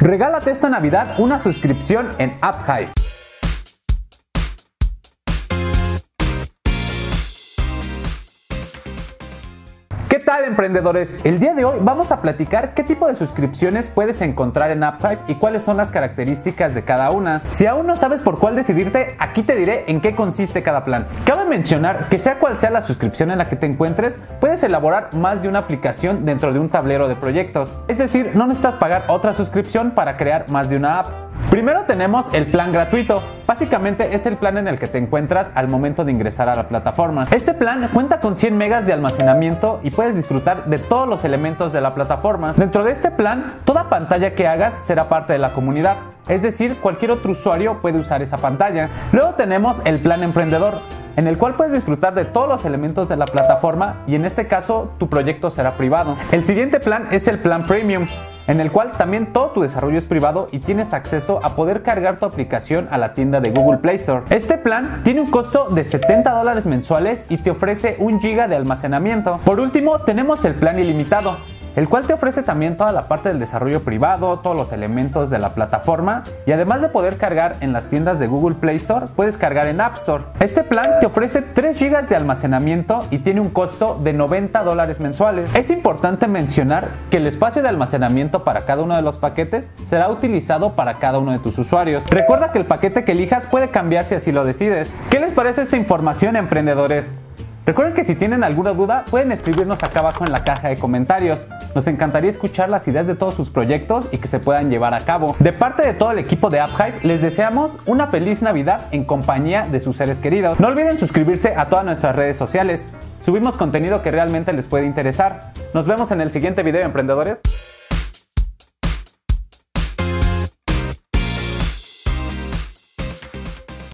Regálate esta Navidad una suscripción en AppHive. Tal emprendedores? El día de hoy vamos a platicar qué tipo de suscripciones puedes encontrar en AppHive y cuáles son las características de cada una. Si aún no sabes por cuál decidirte, aquí te diré en qué consiste cada plan. Cabe mencionar que sea cual sea la suscripción en la que te encuentres, puedes elaborar más de una aplicación dentro de un tablero de proyectos. Es decir, no necesitas pagar otra suscripción para crear más de una app. Primero tenemos el plan gratuito. Básicamente es el plan en el que te encuentras al momento de ingresar a la plataforma. Este plan cuenta con 100 megas de almacenamiento y puedes disfrutar de todos los elementos de la plataforma. Dentro de este plan, toda pantalla que hagas será parte de la comunidad. Es decir, cualquier otro usuario puede usar esa pantalla. Luego tenemos el plan emprendedor en el cual puedes disfrutar de todos los elementos de la plataforma y en este caso tu proyecto será privado. El siguiente plan es el plan premium en el cual también todo tu desarrollo es privado y tienes acceso a poder cargar tu aplicación a la tienda de Google Play Store. Este plan tiene un costo de 70 dólares mensuales y te ofrece un giga de almacenamiento. Por último, tenemos el plan ilimitado el cual te ofrece también toda la parte del desarrollo privado, todos los elementos de la plataforma y además de poder cargar en las tiendas de Google Play Store, puedes cargar en App Store. Este plan te ofrece 3 GB de almacenamiento y tiene un costo de 90 dólares mensuales. Es importante mencionar que el espacio de almacenamiento para cada uno de los paquetes será utilizado para cada uno de tus usuarios. Recuerda que el paquete que elijas puede cambiar si así lo decides. ¿Qué les parece esta información, emprendedores? Recuerden que si tienen alguna duda pueden escribirnos acá abajo en la caja de comentarios. Nos encantaría escuchar las ideas de todos sus proyectos y que se puedan llevar a cabo. De parte de todo el equipo de AppHive les deseamos una feliz Navidad en compañía de sus seres queridos. No olviden suscribirse a todas nuestras redes sociales. Subimos contenido que realmente les puede interesar. Nos vemos en el siguiente video emprendedores.